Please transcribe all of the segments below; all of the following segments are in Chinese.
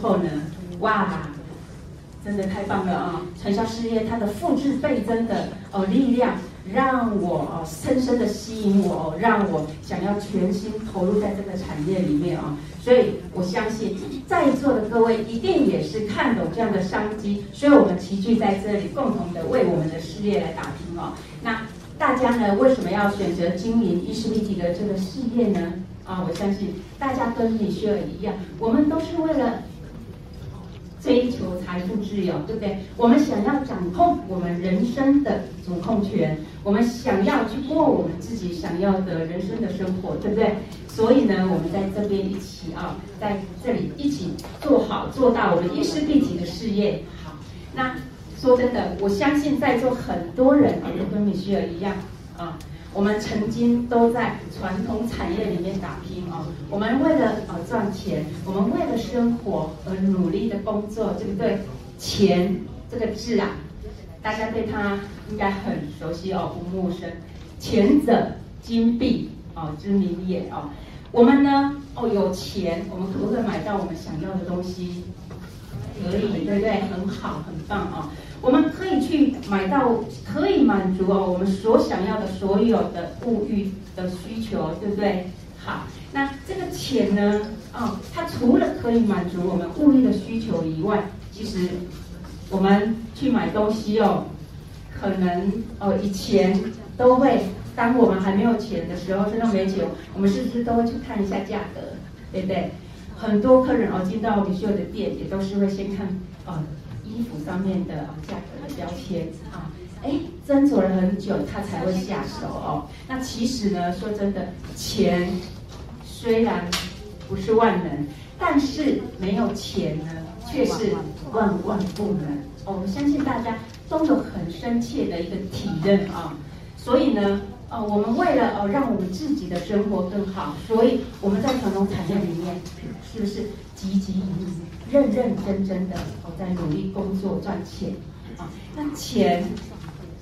后呢，哇，真的太棒了啊！传销事业它的复制倍增的哦力量，让我哦深深的吸引我哦，让我想要全心投入在这个产业里面啊！所以我相信在座的各位一定也是看懂这样的商机，所以我们齐聚在这里，共同的为我们的事业来打拼哦。那。大家呢，为什么要选择经营伊丝碧媞的这个事业呢？啊，我相信大家跟米歇尔一样，我们都是为了追求财富自由，对不对？我们想要掌控我们人生的主控权，我们想要去过我们自己想要的人生的生活，对不对？所以呢，我们在这边一起啊，在这里一起做好做到我们伊丝碧媞的事业。好，那。说真的，我相信在座很多人啊，都跟米歇尔一样啊，我们曾经都在传统产业里面打拼啊，我们为了呃赚钱，我们为了生活而努力的工作，对不对？钱这个字啊，大家对它应该很熟悉哦，不陌生。前者金币哦之名也哦，我们呢哦有钱，我们可不可以买到我们想要的东西？可以，对不对？很好，很棒啊。我们可以去买到，可以满足哦我们所想要的所有的物欲的需求，对不对？好，那这个钱呢？哦，它除了可以满足我们物欲的需求以外，其实我们去买东西哦，可能哦以前都会，当我们还没有钱的时候，身上没钱，我们是不是都会去看一下价格，对不对？很多客人哦进到米歇尔的店，也都是会先看哦。衣服上面的价格的标签啊，哎，斟酌了很久，他才会下手哦。那其实呢，说真的，钱虽然不是万能，但是没有钱呢，却是万万不能哦。我相信大家都有很深切的一个体认啊。所以呢，哦，我们为了哦让我们自己的生活更好，所以我们在传统产业里面是不是积极努力？认认真真的我在努力工作赚钱啊，那钱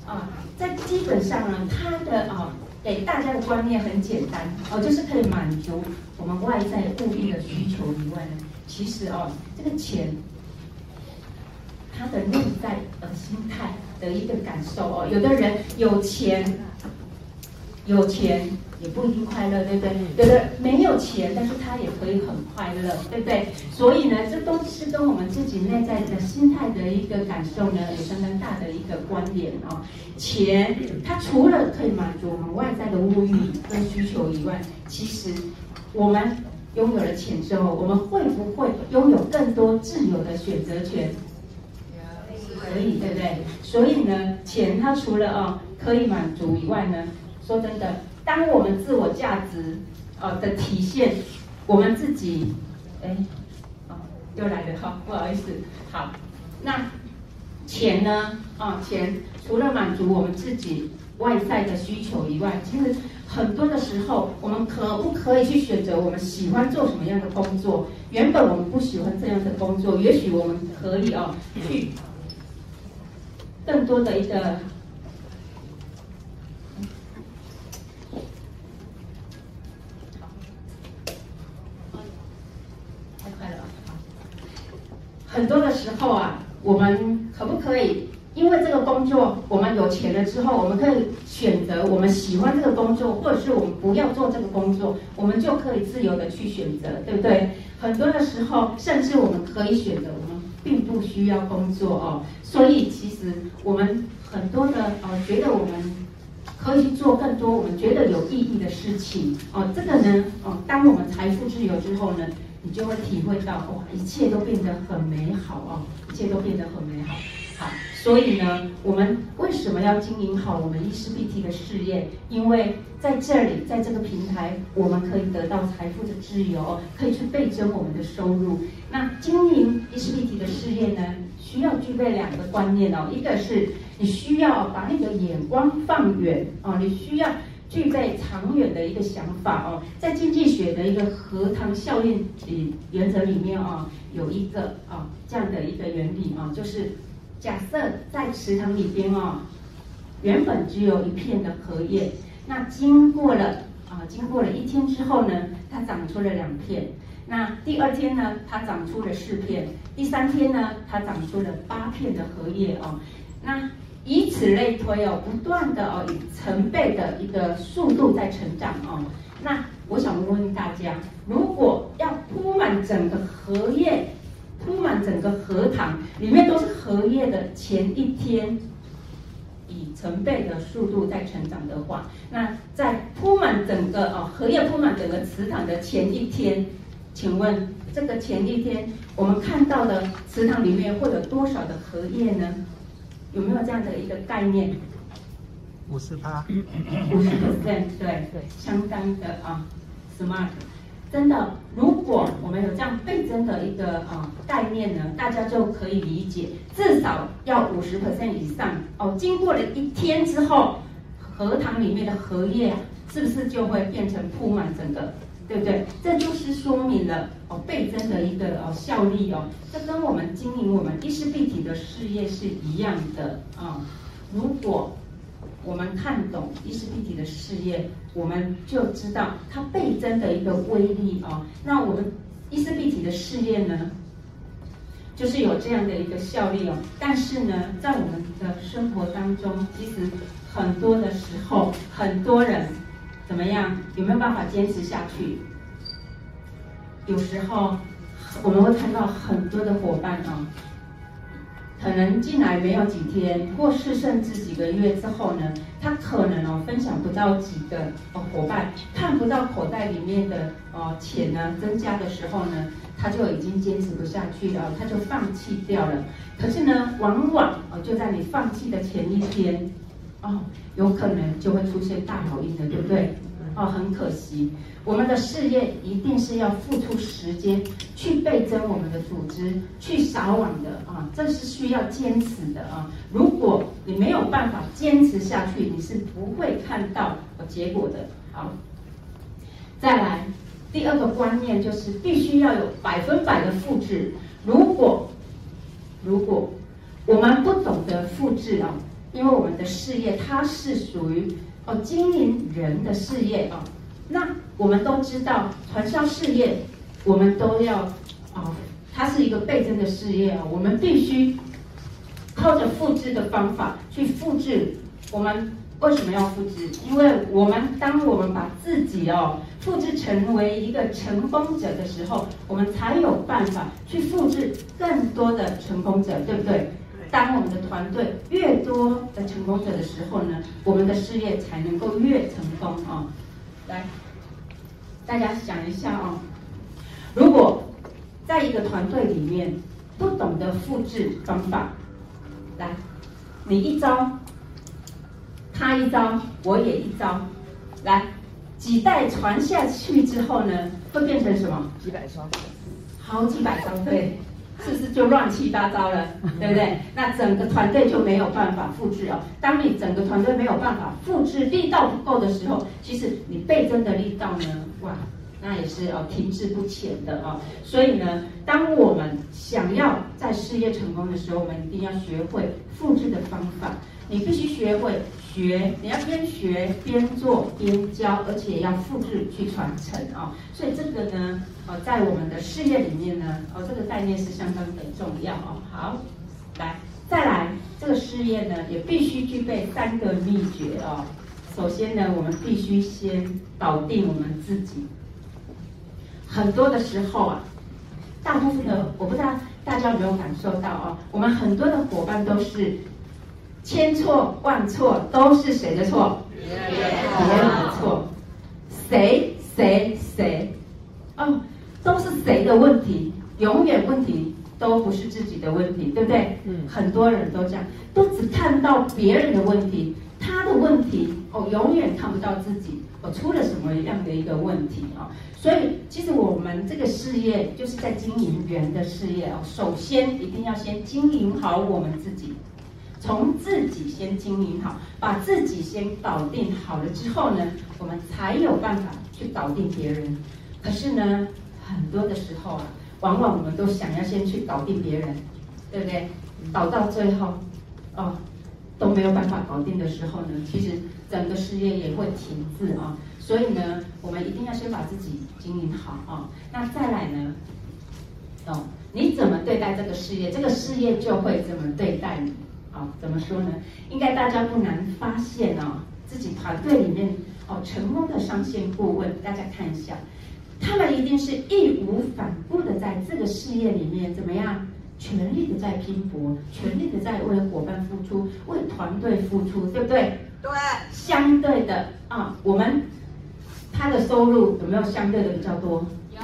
啊，在基本上呢，它的啊给大家的观念很简单哦，就是可以满足我们外在物欲的需求以外呢，其实哦，这个钱它的内在的心态的一个感受哦，有的人有钱，有钱。也不一定快乐，对不对？有的没有钱，但是他也可以很快乐，对不对？所以呢，这都是跟我们自己内在的心态的一个感受呢，有相当大的一个关联哦。钱，它除了可以满足我们外在的物欲跟需求以外，其实我们拥有了钱之后，我们会不会拥有更多自由的选择权？可以，对不对？所以呢，钱它除了哦可以满足以外呢，说真的。当我们自我价值，呃的体现，我们自己，哎，哦，又来了哈，不好意思，好，那钱呢？啊，钱除了满足我们自己外在的需求以外，其实很多的时候，我们可不可以去选择我们喜欢做什么样的工作？原本我们不喜欢这样的工作，也许我们可以哦，去更多的一个。很多的时候啊，我们可不可以因为这个工作，我们有钱了之后，我们可以选择我们喜欢这个工作，或者是我们不要做这个工作，我们就可以自由的去选择，对不对？很多的时候，甚至我们可以选择，我们并不需要工作哦。所以其实我们很多的呃，觉得我们可以去做更多我们觉得有意义的事情哦。这个呢，哦，当我们财富自由之后呢，你就会体会到，哇，一切都变得很美好哦，一切都变得很美好。好，所以呢，我们为什么要经营好我们伊丝碧媞的事业？因为在这里，在这个平台，我们可以得到财富的自由，可以去倍增我们的收入。那经营伊丝碧媞的事业呢，需要具备两个观念哦，一个是你需要把那个眼光放远哦，你需要。具备长远的一个想法哦，在经济学的一个荷塘效应里原则里面哦，有一个啊这样的一个原理啊，就是假设在池塘里边哦，原本只有一片的荷叶，那经过了啊，经过了一天之后呢，它长出了两片。那第二天呢，它长出了四片。第三天呢，它长出了八片的荷叶哦。那以此类推哦，不断的哦，以成倍的一个速度在成长哦。那我想问问大家，如果要铺满整个荷叶，铺满整个荷塘，里面都是荷叶的前一天，以成倍的速度在成长的话，那在铺满整个哦，荷叶铺满整个池塘的前一天，请问这个前一天我们看到的池塘里面会有多少的荷叶呢？有没有这样的一个概念？五十趴，五十 percent，对对，相当的啊，smart。真的，如果我们有这样倍增的一个啊概念呢，大家就可以理解，至少要五十 percent 以上哦。经过了一天之后，荷塘里面的荷叶是不是就会变成铺满整个，对不对？这就是说明了哦倍增的一个哦效力哦。这跟我们经营我们伊丝碧媞的事业是一样的啊。如果我们看懂伊丝碧媞的事业，我们就知道它倍增的一个威力哦。那我们伊丝碧媞的事业呢，就是有这样的一个效力哦。但是呢，在我们的生活当中，其实很多的时候，很多人怎么样？有没有办法坚持下去？有时候我们会看到很多的伙伴哦。可能进来没有几天，或是甚至几个月之后呢，他可能哦分享不到几个哦伙伴，看不到口袋里面的哦钱呢增加的时候呢，他就已经坚持不下去了，他就放弃掉了。可是呢，往往哦就在你放弃的前一天，哦有可能就会出现大好运的，对不对？哦，很可惜，我们的事业一定是要付出时间去倍增我们的组织，去扫网的啊，这是需要坚持的啊。如果你没有办法坚持下去，你是不会看到结果的。好，再来第二个观念就是必须要有百分百的复制。如果如果我们不懂得复制啊，因为我们的事业它是属于。哦，经营人的事业啊，那我们都知道传销事业，我们都要啊，它是一个倍增的事业啊，我们必须靠着复制的方法去复制。我们为什么要复制？因为我们当我们把自己哦复制成为一个成功者的时候，我们才有办法去复制更多的成功者，对不对？当我们的团队越多的成功者的时候呢，我们的事业才能够越成功啊！来，大家想一下哦，如果在一个团队里面不懂得复制方法，来，你一招，他一招，我也一招，来，几代传下去之后呢，会变成什么？几百双，好几百双，对。是不是就乱七八糟了，对不对？那整个团队就没有办法复制哦。当你整个团队没有办法复制，力道不够的时候，其实你倍增的力道呢，哇，那也是哦停滞不前的哦。所以呢，当我们想要在事业成功的时候，我们一定要学会复制的方法。你必须学会学，你要边学边做边教，而且要复制去传承啊、哦！所以这个呢，呃，在我们的事业里面呢，哦，这个概念是相当的重要哦。好，来，再来，这个事业呢，也必须具备三个秘诀哦。首先呢，我们必须先搞定我们自己。很多的时候啊，大部分的，我不知道大家有没有感受到哦，我们很多的伙伴都是。千错万错都是谁的错？别人的错。谁谁谁？哦，都是谁的问题？永远问题都不是自己的问题，对不对？嗯。很多人都这样，都只看到别人的问题，他的问题哦，永远看不到自己哦出了什么样的一个问题啊？所以，其实我们这个事业就是在经营人的事业哦。首先，一定要先经营好我们自己。从自己先经营好，把自己先搞定好了之后呢，我们才有办法去搞定别人。可是呢，很多的时候啊，往往我们都想要先去搞定别人，对不对？搞到最后，哦，都没有办法搞定的时候呢，其实整个事业也会停滞啊。所以呢，我们一定要先把自己经营好啊。那再来呢，哦，你怎么对待这个事业，这个事业就会怎么对待你啊？怎么说呢？应该大家不难发现哦，自己团队里面哦成功的上线顾问，大家看一下，他们一定是义无反顾的在这个事业里面怎么样？全力的在拼搏，全力的在为伙伴付出，为团队付出，对不对？对。相对的啊，我们他的收入有没有相对的比较多？有，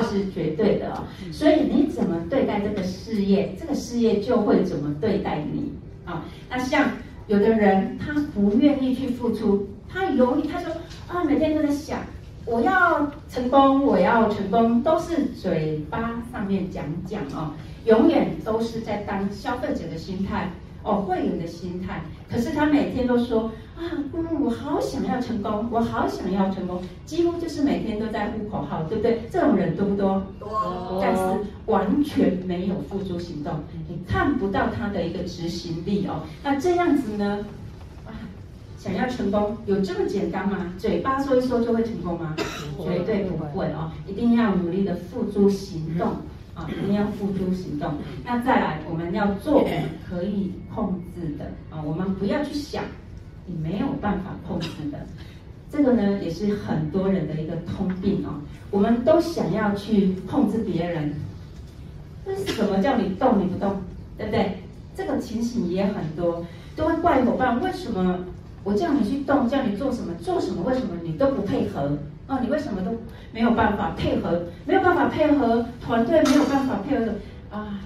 这是绝对的哦。所以你怎么对待这个事业，这个事业就会怎么对待你啊。那像有的人他不愿意去付出，他犹豫，他说啊，每天都在想。我要成功，我要成功，都是嘴巴上面讲讲哦，永远都是在当消费者的心态哦，会员的心态。可是他每天都说啊，嗯，我好想要成功，我好想要成功，几乎就是每天都在呼口号，对不对？这种人多不多？多。但是完全没有付诸行动，你看不到他的一个执行力哦。那这样子呢？想要成功有这么简单吗？嘴巴说一说就会成功吗？绝对不会哦！一定要努力的付诸行动啊！一定要付诸行动。那再来，我们要做我们可以控制的啊！我们不要去想你没有办法控制的。这个呢，也是很多人的一个通病哦。我们都想要去控制别人，为什么叫你动你不动？对不对？这个情形也很多，都会怪伙伴为什么？我叫你去动，叫你做什么做什么？为什么你都不配合？哦，你为什么都没有办法配合？没有办法配合团队，没有办法配合啊！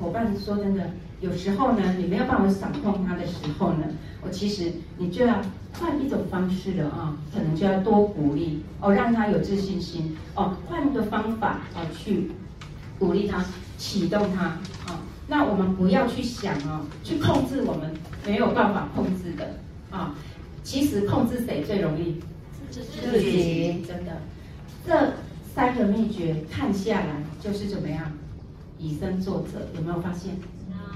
伙伴说真的，有时候呢，你没有办法掌控他的时候呢，我其实你就要换一种方式了啊，可能就要多鼓励哦，让他有自信心哦，换一个方法啊去鼓励他，启动他啊。那我们不要去想哦，去控制我们没有办法控制的。啊，其实控制谁最容易？自己，真的。这三个秘诀看下来就是怎么样？以身作则，有没有发现？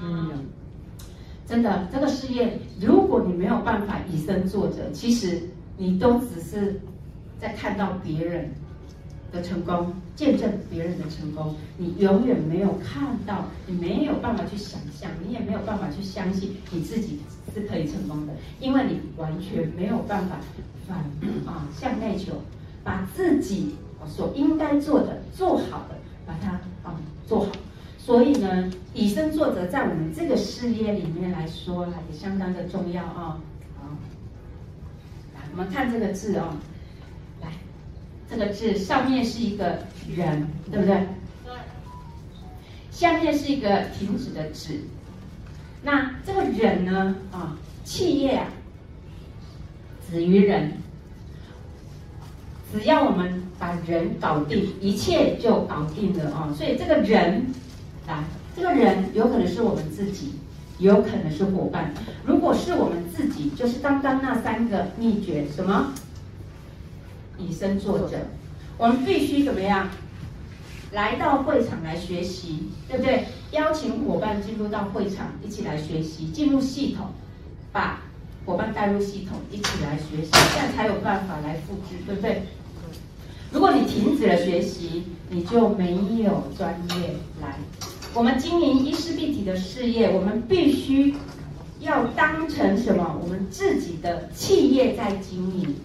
嗯，真的，这个事业，如果你没有办法以身作则，其实你都只是在看到别人的成功，见证别人的成功，你永远没有看到，你没有办法去想象，你也没有办法去相信你自己是可以成功的，因为你完全没有办法反啊向内求，把自己所应该做的做好的，把它啊做好。所以呢，以身作则在我们这个事业里面来说，也相当的重要啊。好，来我们看这个字哦。这个字上面是一个人，对不对？对。下面是一个停止的止。那这个人呢？啊，企业啊，止于人。只要我们把人搞定，一切就搞定了啊。所以这个人，来，这个人有可能是我们自己，有可能是伙伴。如果是我们自己，就是刚刚那三个秘诀，什么？以身作则，我们必须怎么样？来到会场来学习，对不对？邀请伙伴进入到会场，一起来学习，进入系统，把伙伴带入系统，一起来学习，这样才有办法来复制，对不对？如果你停止了学习，你就没有专业来。我们经营伊丝碧媞的事业，我们必须要当成什么？我们自己的企业在经营。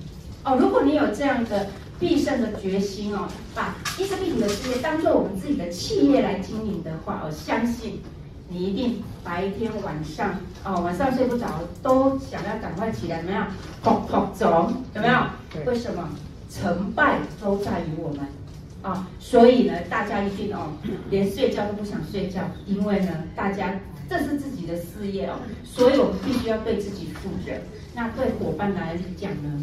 哦，如果你有这样的必胜的决心哦，把伊丝碧媞的事业当做我们自己的企业来经营的话，我相信你一定白天晚上哦，晚上睡不着都想要赶快起来，怎么样？跑跑走，有没有？为什么？成败都在于我们啊、所以呢，大家一定哦，连睡觉都不想睡觉，因为呢，大家这是自己的事业哦，所以我们必须要对自己负责。那对伙伴来讲呢？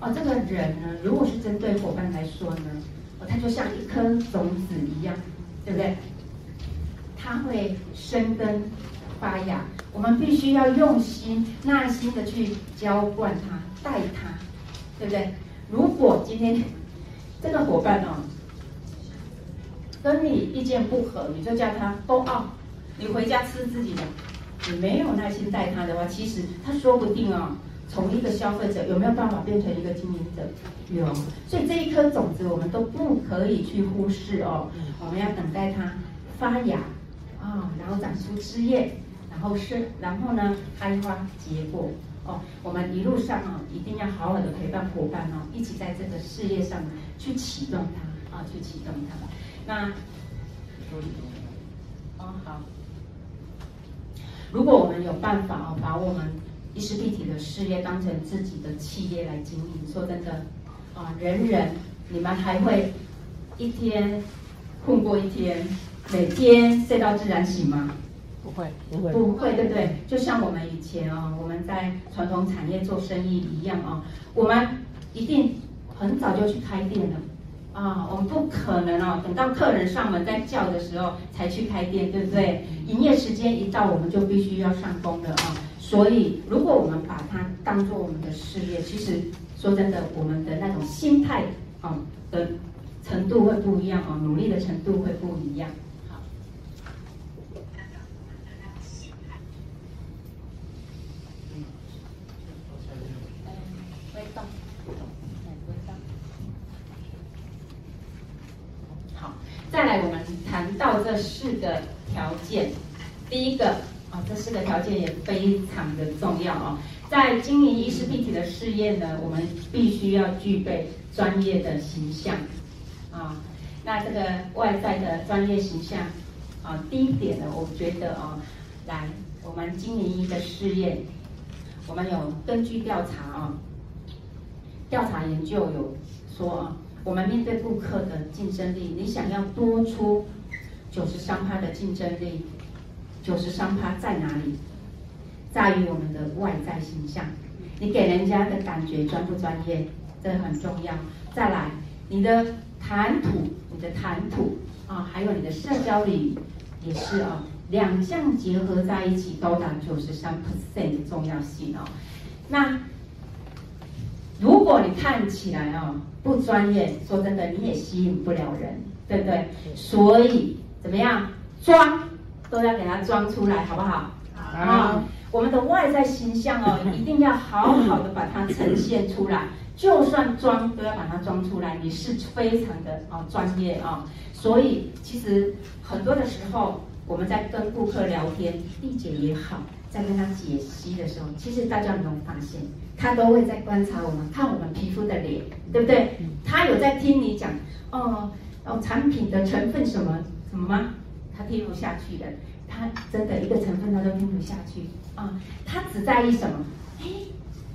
哦，这个人呢，如果是针对伙伴来说呢，哦，他就像一颗种子一样，对不对？他会生根发芽，我们必须要用心、耐心的去浇灌他、带他，对不对？如果今天这个伙伴哦，跟你意见不合，你就叫他 go out，你回家吃自己的，你没有耐心带他的话，其实他说不定哦。从一个消费者有没有办法变成一个经营者？有，所以这一颗种子我们都不可以去忽视哦。我们要等待它发芽啊，然后长出枝叶，然后生，然后呢开花结果哦。我们一路上啊，一定要好好的陪伴伙伴哦，一起在这个事业上去启动它啊，去启动它。那，哦好，如果我们有办法哦，把我们意识立体的事业当成自己的企业来经营，说真的啊，人人你们还会一天混过一天，每天睡到自然醒吗？不会，不会，不会，对不对？就像我们以前啊，我们在传统产业做生意一样啊，我们一定很早就去开店了。啊，我们不可能哦，等到客人上门在叫的时候才去开店，对不对？营业时间一到，我们就必须要上工了啊。所以，如果我们把它当做我们的事业，其实说真的，我们的那种心态啊的程度会不一样啊，努力的程度会不一样。好。嗯，微动。再来，我们谈到这四个条件。第一个啊，这四个条件也非常的重要啊。在经营意识立体的事业呢，我们必须要具备专业的形象啊。那这个外在的专业形象啊，第一点呢，我觉得啊，来，我们经营一个事业，我们有根据调查啊，调查研究有说啊。我们面对顾客的竞争力，你想要多出九十三趴的竞争力，九十三趴在哪里？在于我们的外在形象，你给人家的感觉专不专业，这很重要。再来，你的谈吐，你的谈吐啊，还有你的社交礼仪也是啊，两项结合在一起，高达九十三 percent 的重要性哦。那如果你看起来哦。不专业，说真的，你也吸引不了人，对不对？所以怎么样，装都要给它装出来，好不好？好。啊，我们的外在形象哦，一定要好好的把它呈现出来。就算装，都要把它装出来。你是非常的啊专业啊，所以其实很多的时候，我们在跟顾客聊天，丽姐也好。在跟他解析的时候，其实大家有没有发现，他都会在观察我们，看我们皮肤的脸，对不对？他有在听你讲哦哦，产品的成分什么什么吗？他听不下去的，他真的一个成分他都听不下去啊，他只在意什么？哎，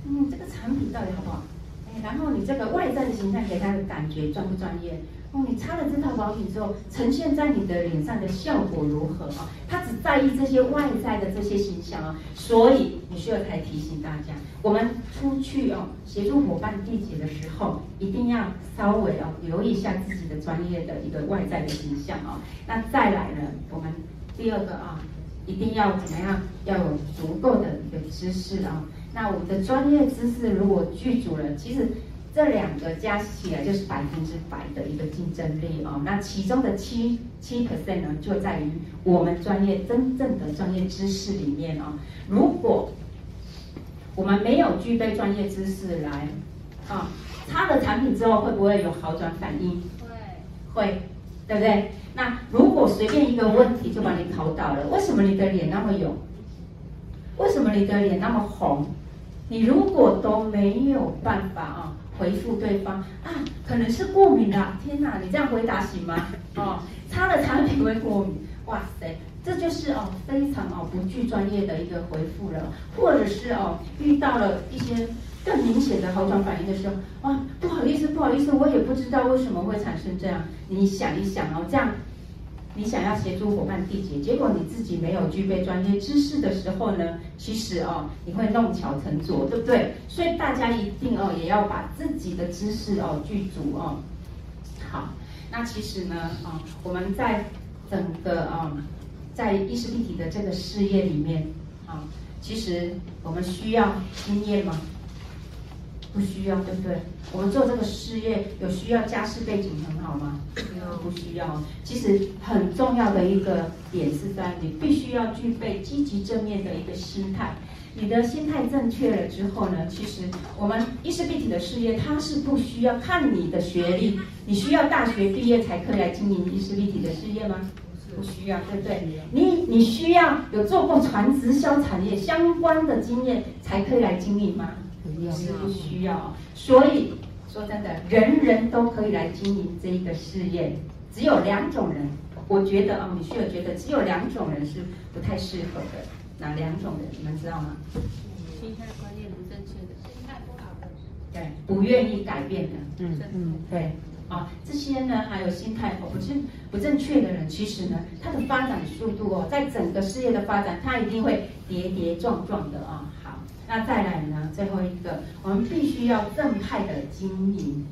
嗯，这个产品到底好不好？哎，然后你这个外在的形象给他的感觉专不专业？哦，你擦了这套保养之后，呈现在你的脸上的效果如何啊？他只在意这些外在的这些形象啊，所以你需要才提醒大家，我们出去哦，协助伙伴缔结的时候，一定要稍微哦留意一下自己的专业的一个外在的形象啊。那再来呢，我们第二个啊，一定要怎么样？要有足够的一个知识啊。那我们的专业知识如果具足了，其实。这两个加起来就是百分之百的一个竞争力哦。那其中的七七 percent 呢，就在于我们专业真正的专业知识里面哦。如果我们没有具备专业知识来啊，擦了产品之后会不会有好转反应？会，会，对不对？那如果随便一个问题就把你考倒了，为什么你的脸那么油？为什么你的脸那么红？你如果都没有办法啊。回复对方啊，可能是过敏的！天哪，你这样回答行吗？哦，擦了产品会过敏，哇塞，这就是哦非常哦不具专业的一个回复了，或者是哦遇到了一些更明显的好转反应的时候，哇，不好意思，不好意思，我也不知道为什么会产生这样，你想一想哦，这样。你想要协助伙伴缔结，结果你自己没有具备专业知识的时候呢？其实哦，你会弄巧成拙，对不对？所以大家一定哦，也要把自己的知识哦具足哦。好，那其实呢，啊，我们在整个啊，在意识立体的这个事业里面啊，其实我们需要经验吗？不需要，对不对？我们做这个事业有需要家世背景很好吗？不需要。其实很重要的一个点是在你必须要具备积极正面的一个心态。你的心态正确了之后呢，其实我们意识立体的事业，它是不需要看你的学历，你需要大学毕业才可以来经营意识立体的事业吗？不需要，对不对？你你需要有做过传直销产业相关的经验才可以来经营吗？是不需要。所以说真的，人人都可以来经营这一个事业，只有两种人，我觉得啊，你需要觉得只有两种人是不太适合的，哪两种人？你们知道吗？心态观念不正确的，心态不好的，对，不愿意改变的，嗯嗯，对。啊，这些呢，还有心态哦不正不正确的人，其实呢，他的发展速度哦，在整个事业的发展，他一定会跌跌撞撞的啊。好，那再来呢，最后一个，我们必须要正派的经营。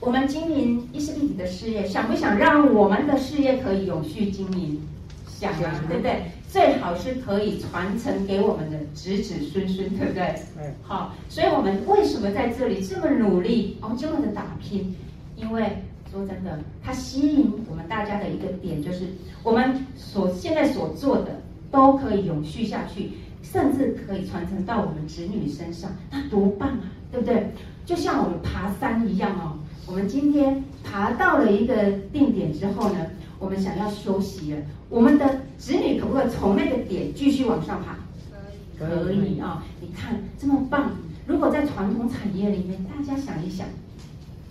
我们经营伊丝碧媞的事业，想不想让我们的事业可以永续经营？想啊，对不对？最好是可以传承给我们的子子孙孙，对不对？对。好，所以我们为什么在这里这么努力哦，这么的打拼？因为说真的，它吸引我们大家的一个点就是，我们所现在所做的都可以永续下去，甚至可以传承到我们子女身上，那多棒啊，对不对？就像我们爬山一样哦，我们今天爬到了一个定点之后呢，我们想要休息了，我们的子女可不可以从那个点继续往上爬？可以，可以啊，你看这么棒。如果在传统产业里面，大家想一想。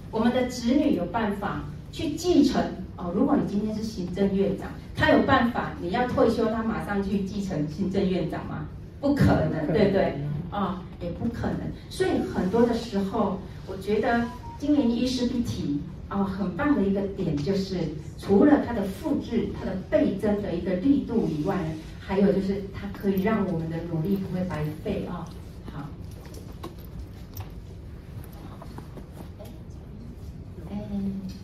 我们的子女有办法去继承哦。如果你今天是行政院长，他有办法，你要退休，他马上去继承行政院长吗？不可能，对不对？啊、哦，也不可能。所以很多的时候，我觉得今年伊丝碧媞啊，很棒的一个点就是，除了它的复制、它的倍增的一个力度以外，还有就是它可以让我们的努力不会白费啊。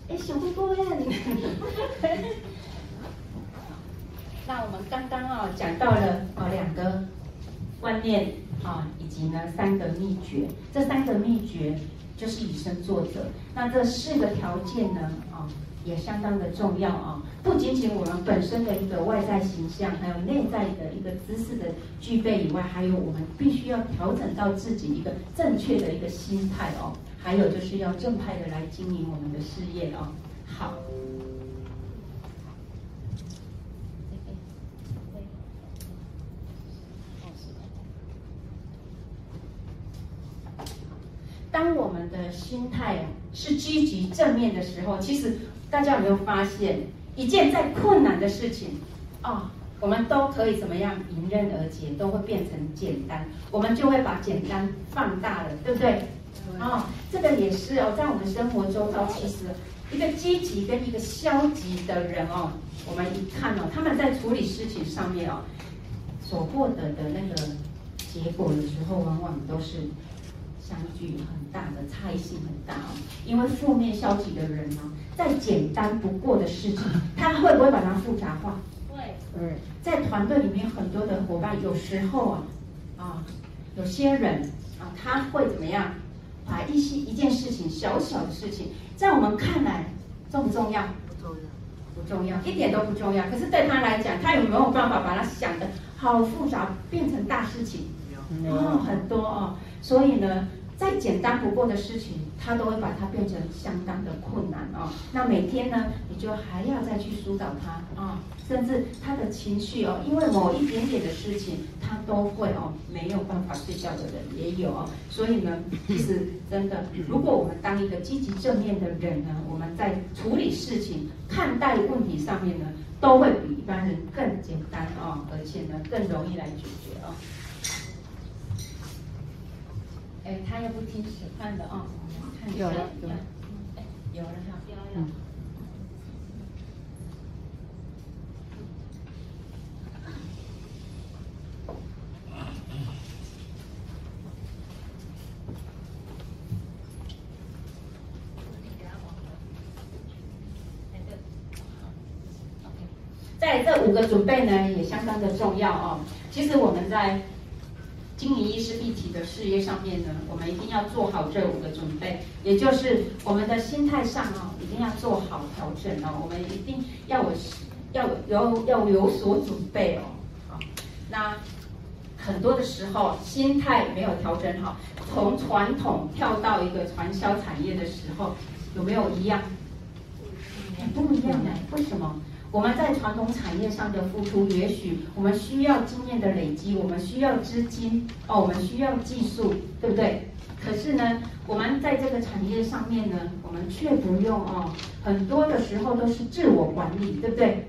哎，小灰姑娘，那我们刚刚啊讲到了啊两个观念啊，以及呢三个秘诀。这三个秘诀就是以身作则。那这四个条件呢啊，也相当的重要啊。不仅仅我们本身的一个外在形象，还有内在的一个知识的具备以外，还有我们必须要调整到自己一个正确的一个心态哦。还有就是要正派的来经营我们的事业哦。好，当我们的心态是积极正面的时候，其实大家有没有发现，一件再困难的事情啊，我们都可以怎么样迎刃而解，都会变成简单，我们就会把简单放大了，对不对？哦，这个也是哦，在我们生活中哦，其实一个积极跟一个消极的人哦，我们一看哦，他们在处理事情上面哦，所获得的那个结果，的时候往往都是相距很大的，差异性很大哦。因为负面消极的人呢，再简单不过的事情，他会不会把它复杂化？会。嗯，在团队里面很多的伙伴，有时候啊，啊，有些人啊，他会怎么样？把一些一件事情，小小的事情，在我们看来重不重要？不重要，不重要，一点都不重要。可是对他来讲，他有没有办法把它想的好复杂，变成大事情？哦，很多哦。所以呢，再简单不过的事情，他都会把它变成相当的困难哦。那每天呢，你就还要再去疏导他啊。哦甚至他的情绪哦，因为某一点点的事情，他都会哦没有办法睡觉的人也有哦。所以呢，其实真的，如果我们当一个积极正面的人呢，我们在处理事情、看待问题上面呢，都会比一般人更简单哦，而且呢更容易来解决哦。哎，他又不听使唤的哦，看有了有了，哎，有了哈，有了。在这五个准备呢，也相当的重要哦。其实我们在经营意识立体的事业上面呢，我们一定要做好这五个准备，也就是我们的心态上哦，一定要做好调整哦。我们一定要有要有要有所准备哦。好，那很多的时候心态没有调整好，从传统跳到一个传销产业的时候，有没有一样？不一样哎，为什么？我们在传统产业上的付出，也许我们需要经验的累积，我们需要资金哦，我们需要技术，对不对？可是呢，我们在这个产业上面呢，我们却不用哦，很多的时候都是自我管理，对不对？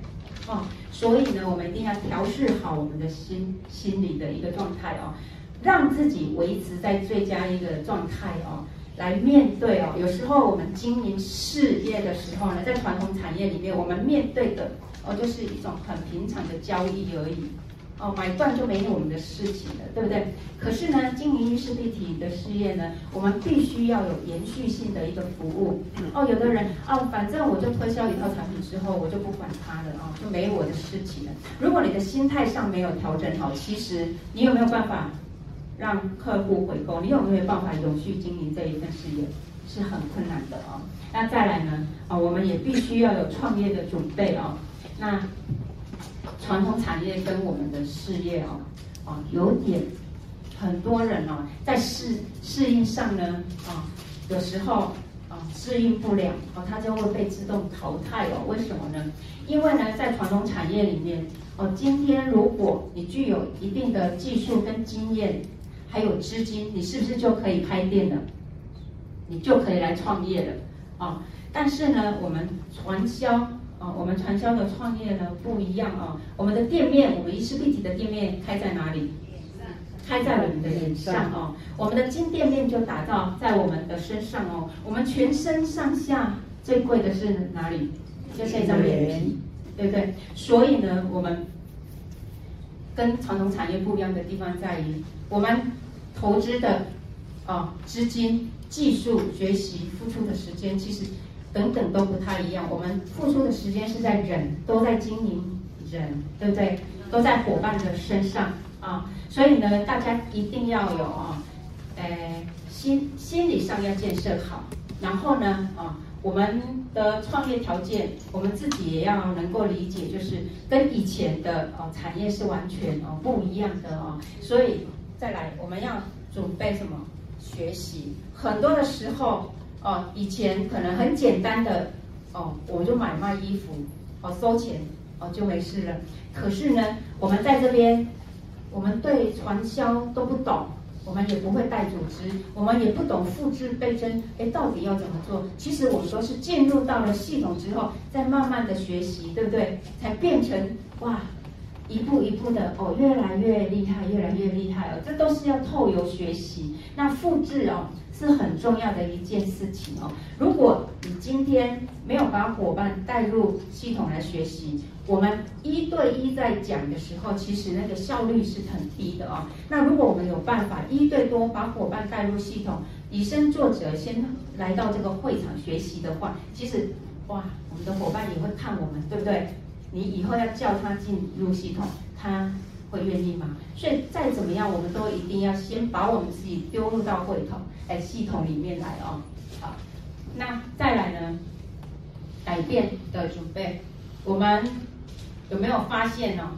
哦，所以呢，我们一定要调试好我们的心心理的一个状态哦，让自己维持在最佳一个状态哦。来面对哦，有时候我们经营事业的时候呢，在传统产业里面，我们面对的哦，就是一种很平常的交易而已，哦，买断就没有我们的事情了，对不对？可是呢，经营意识立体的事业呢，我们必须要有延续性的一个服务。哦，有的人哦，反正我就推销一套产品之后，我就不管它了啊，哦，就没我的事情了。如果你的心态上没有调整好，其实你有没有办法？让客户回购，你有没有办法永续经营这一份事业，是很困难的哦。那再来呢？啊，我们也必须要有创业的准备哦。那传统产业跟我们的事业哦，啊，有点很多人哦，在适适应上呢，啊，有时候啊适应不了哦，他就会被自动淘汰哦。为什么呢？因为呢，在传统产业里面哦，今天如果你具有一定的技术跟经验，还有资金，你是不是就可以开店了？你就可以来创业了啊、哦！但是呢，我们传销啊、哦，我们传销的创业呢不一样啊、哦。我们的店面，我们意识立体的店面开在哪里？开在我们的脸上哦。我们的金店面就打造在我们的身上哦。我们全身上下最贵的是哪里？就是一张脸皮，对不对？所以呢，我们跟传统产业不一样的地方在于，我们。投资的啊资金、技术、学习、付出的时间，其实等等都不太一样。我们付出的时间是在人，都在经营人，对不对？都在伙伴的身上啊。所以呢，大家一定要有啊，呃，心心理上要建设好。然后呢，啊，我们的创业条件，我们自己也要能够理解，就是跟以前的哦产业是完全哦不一样的哦。所以。再来，我们要准备什么？学习很多的时候哦，以前可能很简单的哦，我就买卖衣服哦，收钱哦就没事了。可是呢，我们在这边，我们对传销都不懂，我们也不会带组织，我们也不懂复制倍增，哎，到底要怎么做？其实我们说是进入到了系统之后，再慢慢的学习，对不对？才变成哇。一步一步的哦，越来越厉害，越来越厉害哦，这都是要透由学习。那复制哦是很重要的一件事情哦。如果你今天没有把伙伴带入系统来学习，我们一对一在讲的时候，其实那个效率是很低的哦。那如果我们有办法一对多把伙伴带入系统，以身作则，先来到这个会场学习的话，其实哇，我们的伙伴也会看我们，对不对？你以后要叫他进入系统，他会愿意吗？所以再怎么样，我们都一定要先把我们自己丢入到会统，哎，系统里面来哦。好，那再来呢？改变的准备，我们有没有发现呢？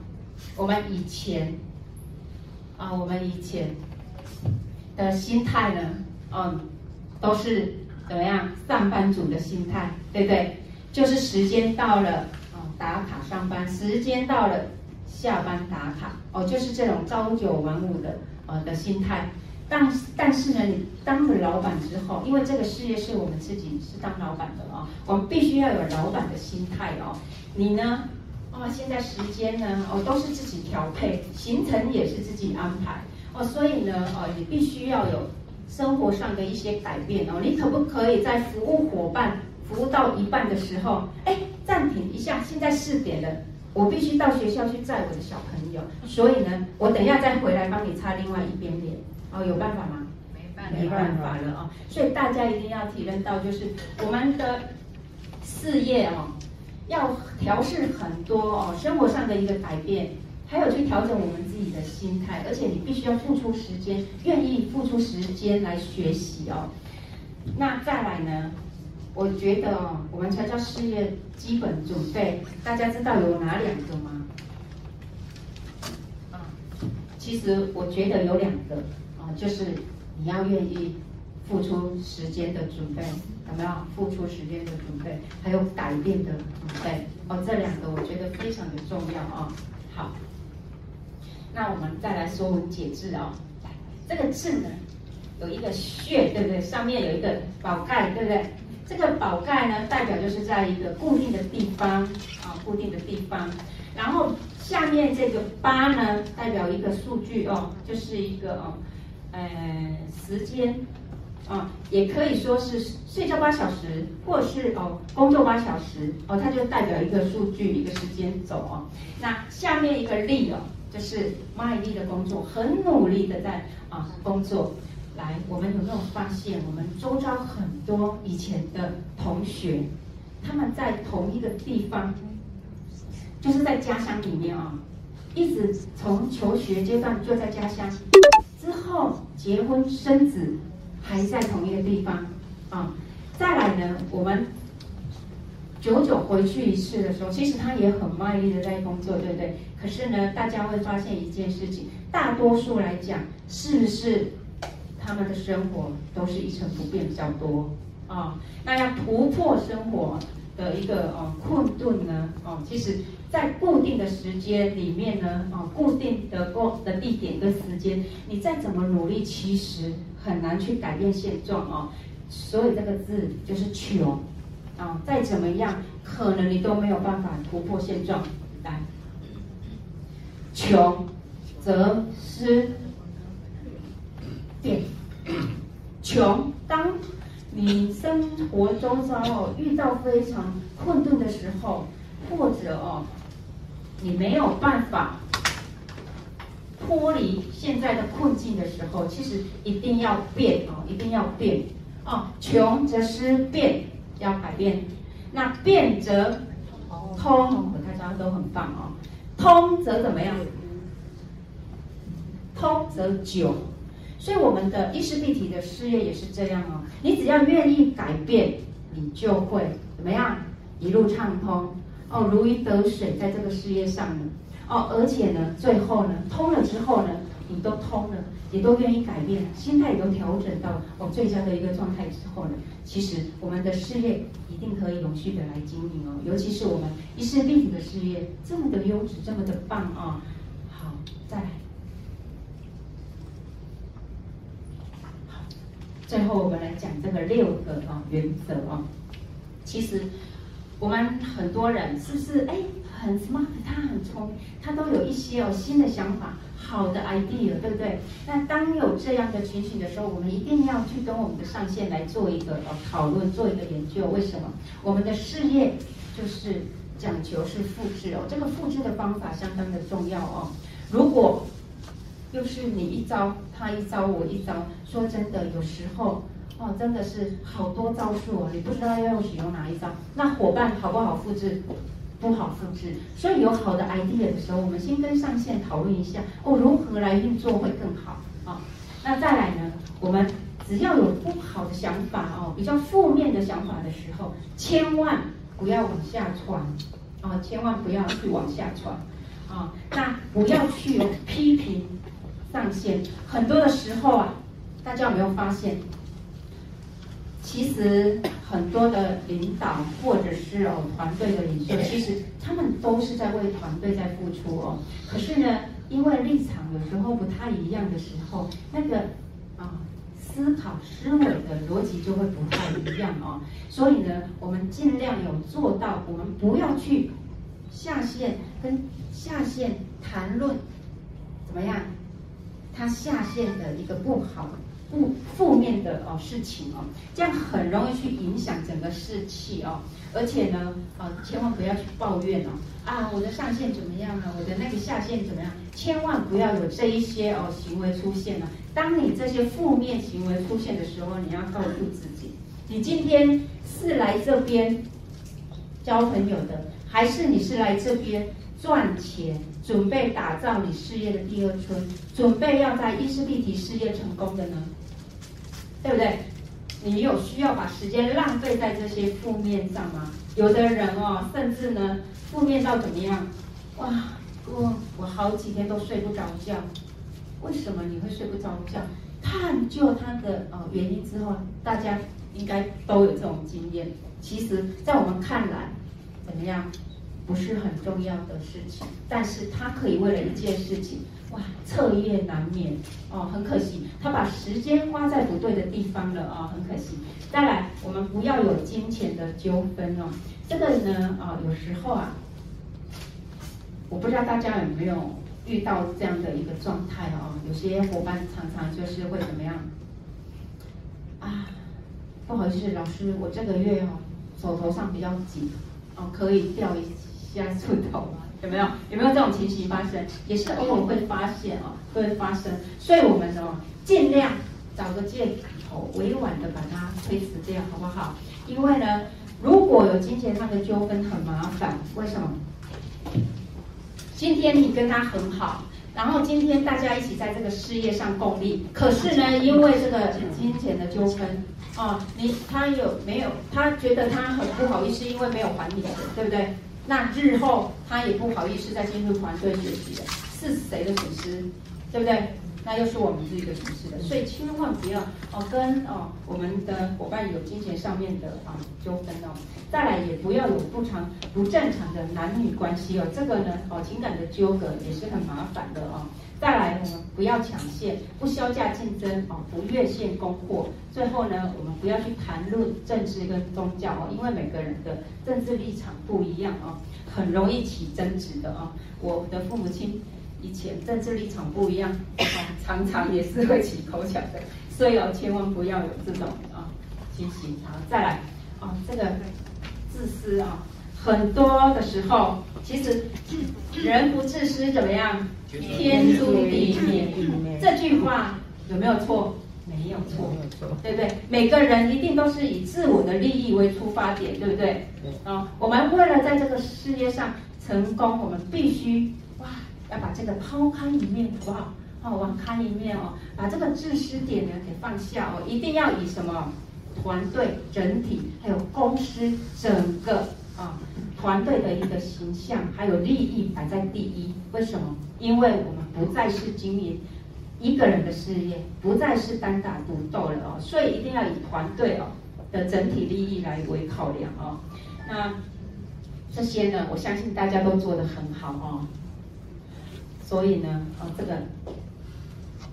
我们以前啊，我们以前的心态呢，嗯，都是怎么样？上班族的心态，对不对？就是时间到了。打卡上班，时间到了，下班打卡哦，就是这种朝九晚五的呃的心态。但但是呢，你当了老板之后，因为这个事业是我们自己是当老板的哦，我们必须要有老板的心态哦。你呢，哦，现在时间呢，哦，都是自己调配，行程也是自己安排哦，所以呢，哦，你必须要有生活上的一些改变哦。你可不可以在服务伙伴服务到一半的时候，哎？暂停一下，现在四点了，我必须到学校去载我的小朋友，所以呢，我等一下再回来帮你擦另外一边脸。哦，有办法吗？没办法，没办法了啊、哦！所以大家一定要体认到，就是我们的事业哦，要调试很多哦，生活上的一个改变，还有去调整我们自己的心态，而且你必须要付出时间，愿意付出时间来学习哦。那再来呢？我觉得我们传销事业基本准备，大家知道有哪两个吗？啊，其实我觉得有两个啊，就是你要愿意付出时间的准备，有没有？付出时间的准备，还有改变的准备哦，这两个我觉得非常的重要啊。好，那我们再来说文解字啊，这个字呢有一个穴，对不对？上面有一个宝盖，对不对？这个宝盖呢，代表就是在一个固定的地方啊，固定的地方。然后下面这个八呢，代表一个数据哦，就是一个哦，呃，时间啊，也可以说是睡觉八小时，或是哦工作八小时哦，它就代表一个数据，一个时间走哦。那下面一个力哦，就是卖力的工作，很努力的在啊工作。来，我们有没有发现，我们周遭很多以前的同学，他们在同一个地方，就是在家乡里面啊，一直从求学阶段就在家乡，之后结婚生子，还在同一个地方啊。再来呢，我们久久回去一次的时候，其实他也很卖力的在工作，对不对？可是呢，大家会发现一件事情，大多数来讲，是不是？他们的生活都是一成不变比较多啊，那要突破生活的一个呃困顿呢，哦，其实，在固定的时间里面呢，啊，固定的过的地点跟时间，你再怎么努力，其实很难去改变现状哦。所以这个字就是穷啊，再怎么样，可能你都没有办法突破现状。来，穷则思变。穷，当你生活中哦遇到非常困顿的时候，或者哦你没有办法脱离现在的困境的时候，其实一定要变哦，一定要变哦。穷则思变，要改变。那变则通，大家都很棒哦。通则怎么样？通则久。所以我们的伊丝碧媞的事业也是这样哦，你只要愿意改变，你就会怎么样？一路畅通哦，如鱼得水，在这个事业上呢哦，而且呢，最后呢，通了之后呢，你都通了，也都愿意改变，心态也都调整到哦最佳的一个状态之后呢，其实我们的事业一定可以永续的来经营哦，尤其是我们伊丝碧媞的事业这么的优质，这么的棒、哦！好，再来。最后，我们来讲这个六个啊原则啊。其实我们很多人是不是哎很 smart，他很聪明，他都有一些哦新的想法，好的 idea，对不对？那当有这样的情形的时候，我们一定要去跟我们的上线来做一个呃讨论，做一个研究。为什么？我们的事业就是讲求是复制哦，这个复制的方法相当的重要哦。如果就是你一招，他一招，我一招。说真的，有时候哦，真的是好多招数哦，你不知道要用使用哪一招。那伙伴好不好复制？不好复制。所以有好的 idea 的时候，我们先跟上线讨论一下哦，如何来运作会更好啊？那再来呢，我们只要有不好的想法哦，比较负面的想法的时候，千万不要往下传啊，千万不要去往下传啊，那不要去批评。上线很多的时候啊，大家有没有发现？其实很多的领导或者是哦团队的领袖，其实他们都是在为团队在付出哦。可是呢，因为立场有时候不太一样的时候，那个啊思考思维的逻辑就会不太一样哦。所以呢，我们尽量有做到，我们不要去下线跟下线谈论怎么样。他下线的一个不好、不负面的哦事情哦，这样很容易去影响整个士气哦。而且呢，哦，千万不要去抱怨哦，啊，我的上线怎么样啊？我的那个下线怎么样？千万不要有这一些哦行为出现了。当你这些负面行为出现的时候，你要告诉自己，你今天是来这边交朋友的，还是你是来这边赚钱？准备打造你事业的第二春，准备要在伊丝碧媞事业成功的呢，对不对？你有需要把时间浪费在这些负面上吗？有的人哦，甚至呢，负面到怎么样？哇，我我好几天都睡不着觉，为什么你会睡不着觉？探究它的呃原因之后，大家应该都有这种经验。其实，在我们看来，怎么样，不是很重要的事情，但是他可以为了一件事情，哇，彻夜难眠哦，很可惜，他把时间花在不对的地方了啊、哦，很可惜。再来，我们不要有金钱的纠纷哦，这个呢啊、哦，有时候啊，我不知道大家有没有。遇到这样的一个状态哦，有些伙伴常常就是会怎么样啊？不好意思，老师，我这个月哦手头上比较紧哦，可以调一下出头吗？有没有？有没有这种情形发生？也是偶尔会发现哦，会发生。所以我们哦尽量找个借口，委婉的把它推辞掉，好不好？因为呢，如果有金钱上的纠纷很麻烦，为什么？今天你跟他很好，然后今天大家一起在这个事业上共利，可是呢，因为这个金钱的纠纷，哦，你他有没有？他觉得他很不好意思，因为没有还你的，对不对？那日后他也不好意思再进入团队学习了，是谁的损失？对不对？那又是我们自己的同事的，所以千万不要哦跟哦我们的伙伴有金钱上面的啊纠纷哦，再来也不要有不常不正常的男女关系哦，这个呢哦情感的纠葛也是很麻烦的哦。再来我们不要抢线，不削价竞争哦，不越线供货。最后呢，我们不要去谈论政治跟宗教哦，因为每个人的政治立场不一样哦，很容易起争执的哦。我的父母亲。以前政治立场不一样，常常也是会起口角的，所以哦，千万不要有这种啊情形。好，再来啊，这个自私啊，很多的时候，其实人不自私怎么样？天诛地灭。这句话有没有错？没有错，对不对？每个人一定都是以自我的利益为出发点，对不对？啊，我们为了在这个世界上成功，我们必须。要把这个抛开一面，好不好？好，网开一面哦，把这个自私点呢给放下哦，一定要以什么团队整体，还有公司整个啊团队的一个形象，还有利益摆在第一。为什么？因为我们不再是经营一个人的事业，不再是单打独斗了哦，所以一定要以团队哦的整体利益来为考量哦。那这些呢，我相信大家都做得很好哦。所以呢，哦，这个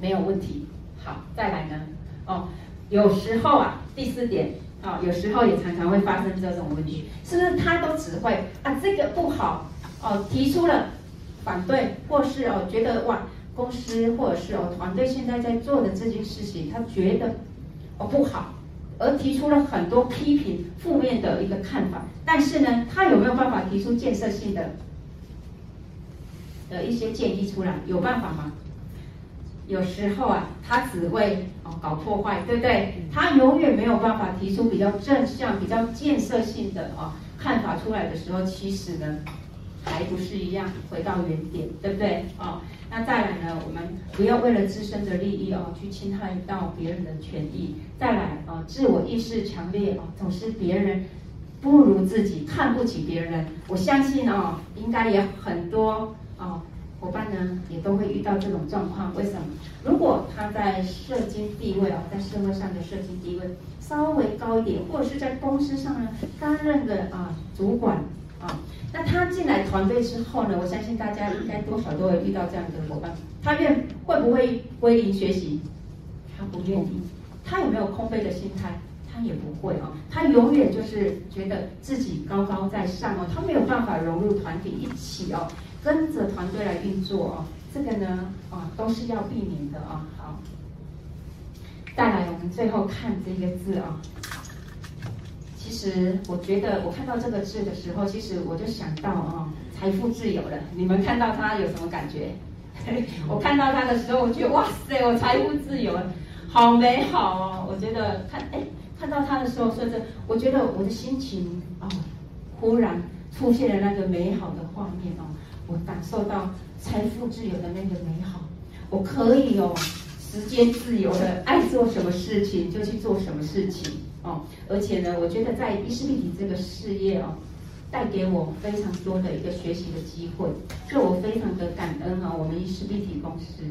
没有问题。好，再来呢，哦，有时候啊，第四点啊，哦，有时候也常常会发生这种问题，是不是他都只会啊这个不好哦，提出了反对，或是哦觉得哇公司或者是哦团队现在在做的这件事情，他觉得哦不好，而提出了很多批评、负面的一个看法，但是呢，他有没有办法提出建设性的？的一些建议出来，有办法吗？有时候啊，他只会哦搞破坏，对不对？他永远没有办法提出比较正向、比较建设性的哦看法出来的时候，其实呢，还不是一样回到原点，对不对？哦，那再来呢，我们不要为了自身的利益哦去侵害到别人的权益。再来哦，自我意识强烈哦，总是别人不如自己，看不起别人。我相信哦，应该也很多。哦，伙伴呢也都会遇到这种状况。为什么？如果他在社经地位哦，在社会上的社经地位稍微高一点，或者是在公司上呢担任的啊主管啊，那他进来团队之后呢，我相信大家应该多少都会遇到这样的伙伴。他愿会不会归零学习？他不愿意。他有没有空杯的心态？他也不会哦。他永远就是觉得自己高高在上哦，他没有办法融入团体一起哦。跟着团队来运作哦，这个呢，啊，都是要避免的啊。好，再来，我们最后看这个字啊。其实我觉得，我看到这个字的时候，其实我就想到啊，财富自由了。你们看到它有什么感觉？我看到它的时候，我觉得哇塞，我财富自由了，好美好哦。我觉得看，哎，看到它的时候，甚至我觉得我的心情啊，忽然出现了那个美好的画面哦。我感受到财富自由的那个美好，我可以有时间自由的爱做什么事情就去做什么事情哦，而且呢，我觉得在伊丝碧媞这个事业哦，带给我非常多的一个学习的机会，所以我非常的感恩啊，我们伊丝碧媞公司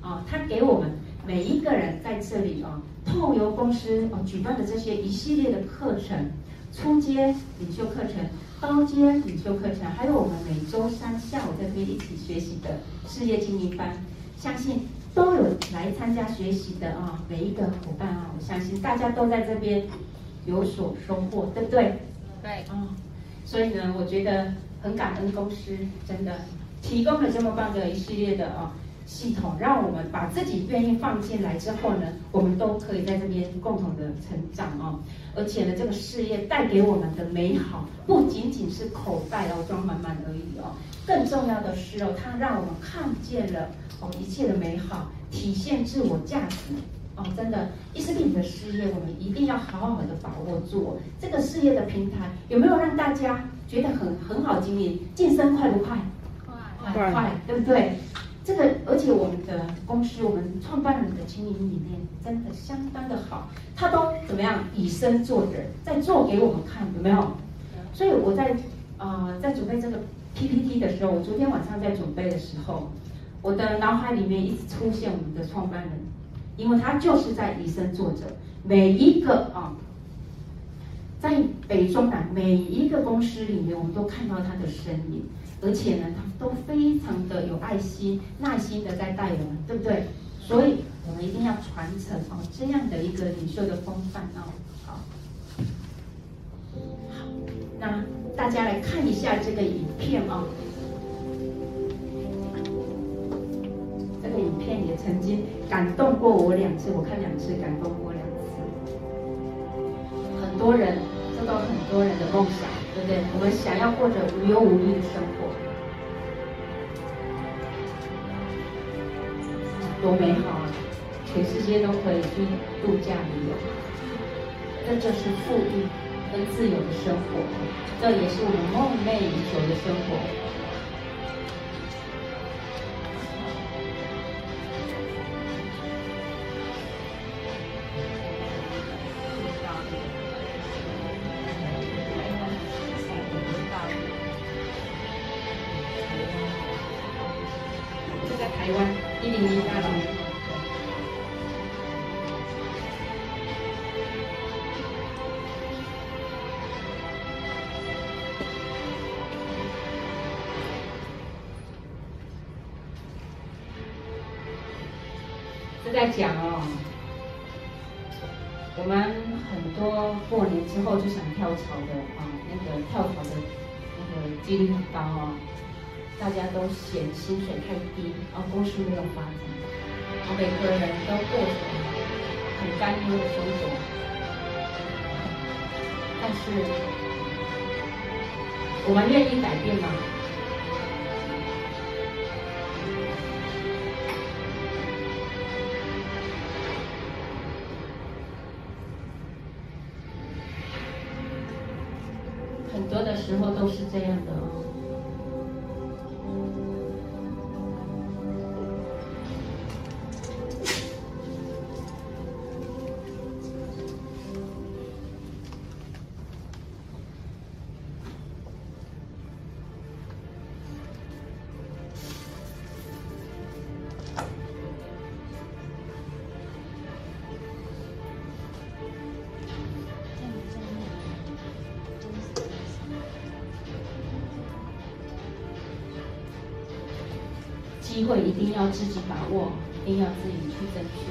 啊，他给我们每一个人在这里啊，透由公司哦举办的这些一系列的课程，初阶领袖课程、高阶领袖课程，还有我们每周三下午在这边一起学习的事业经营班，相信都有来参加学习的啊，每一个伙伴啊，我相信大家都在这边有所收获，对不对？对，啊，所以呢，我觉得很感恩公司，真的提供了这么棒的一系列的啊。系统让我们把自己愿意放进来之后呢，我们都可以在这边共同的成长哦。而且呢，这个事业带给我们的美好，不仅仅是口袋哦装满满而已哦，更重要的是哦，它让我们看见了哦一切的美好，体现自我价值哦。真的，伊丝碧媞的事业，我们一定要好好的把握住哦。这个事业的平台有没有让大家觉得很很好经营？晋升快不快？快，快，快，对不对？这个，而且我们的公司，我们创办人的经营理念真的相当的好，他都怎么样以身作则，在做给我们看，有没有？所以我在啊、呃，在准备这个 PPT 的时候，我昨天晚上在准备的时候，我的脑海里面一直出现我们的创办人，因为他就是在以身作则，每一个啊，在北中南每一个公司里面，我们都看到他的身影。而且呢，他们都非常的有爱心、耐心的在带我们，对不对？所以我们一定要传承哦这样的一个领袖的风范哦。好，好，那大家来看一下这个影片、哦。这个影片也曾经感动过我两次，我看两次，感动过两次。很多人，这都很多人的梦想。对不对？我们想要过着无忧无虑的生活，多美好啊！全世界都可以去度假旅游，这就是富裕跟自由的生活，这也是我们梦寐以求的生活。在讲哦，我们很多过年之后就想跳槽的啊，那个跳槽的那个几率很高哦，大家都嫌薪水太低，然后公司没有发展，然后每个人都过着很单调的生活，但是我们愿意改变吗？机会一定要自己把握，一定要自己去争取。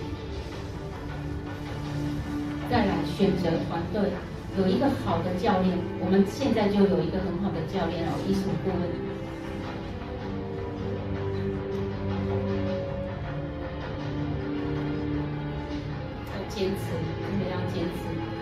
再来选择团队，有一个好的教练，我们现在就有一个很好的教练哦，艺术顾问。要坚持，真的要坚持。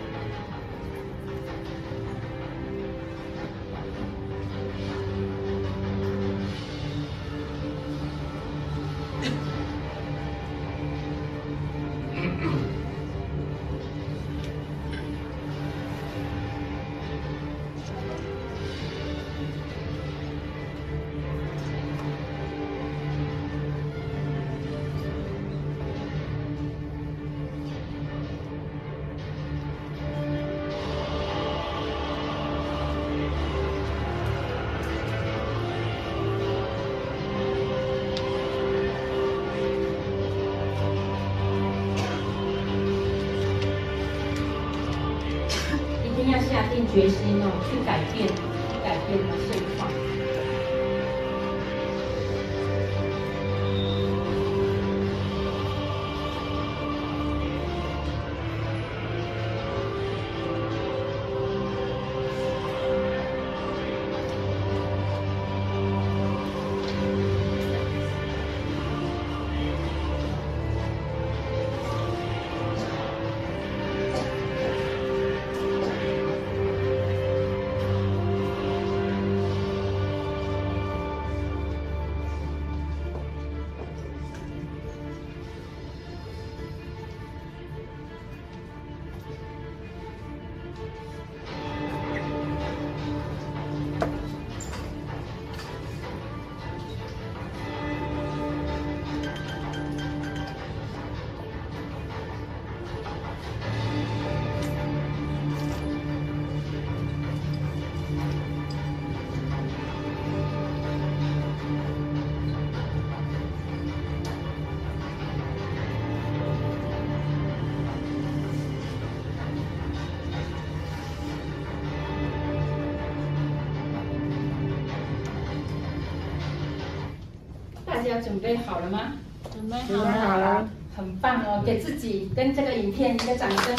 家准备好了吗？准备好了，好了，很棒哦！给自己跟这个影片一个掌声。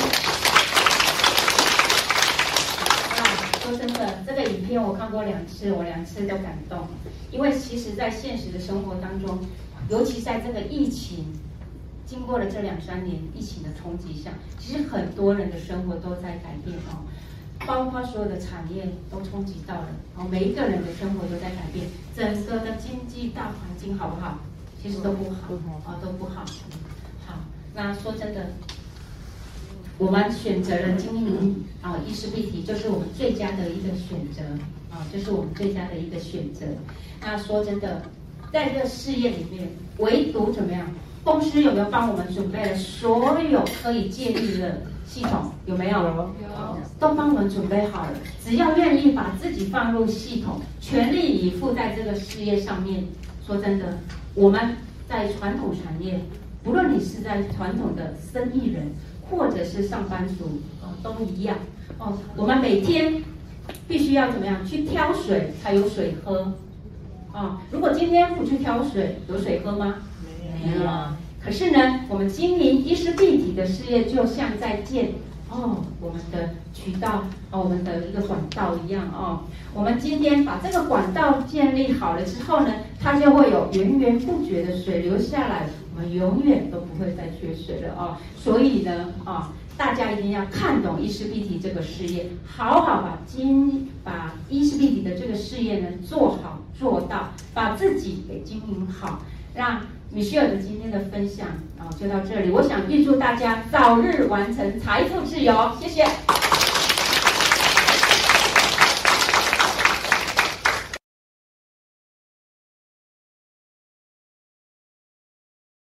啊，说真的，这个影片我看过两次，我两次都感动。因为其实，在现实的生活当中，尤其在这个疫情经过了这两三年疫情的冲击下，其实很多人的生活都在改变哦。包括所有的产业都冲击到了，哦，每一个人的生活都在改变，整个的经济大环境好不好？其实都不好，啊，都不好。好，那说真的，我们选择了经营啊，衣食必提就是我们最佳的一个选择，啊，就是我们最佳的一个选择。那说真的，在这个事业里面，唯独怎么样？公司有没有帮我们准备了所有可以借力的？系统有没有？有，都帮我们准备好了。只要愿意把自己放入系统，全力以赴在这个事业上面。说真的，我们在传统产业，不论你是在传统的生意人，或者是上班族，哦，都一样。哦，我们每天必须要怎么样去挑水才有水喝？哦，如果今天不去挑水，有水喝吗？没有。可是呢，我们经营伊丝碧媞的事业，就像在建哦我们的渠道哦我们的一个管道一样哦。我们今天把这个管道建立好了之后呢，它就会有源源不绝的水流下来，我们永远都不会再缺水了哦。所以呢，啊，大家一定要看懂伊丝碧媞这个事业，好好把经把伊丝碧媞的这个事业呢做好做到，把自己给经营好，让。米歇尔的今天的分享啊，就到这里。我想预祝大家早日完成财富自由，谢谢。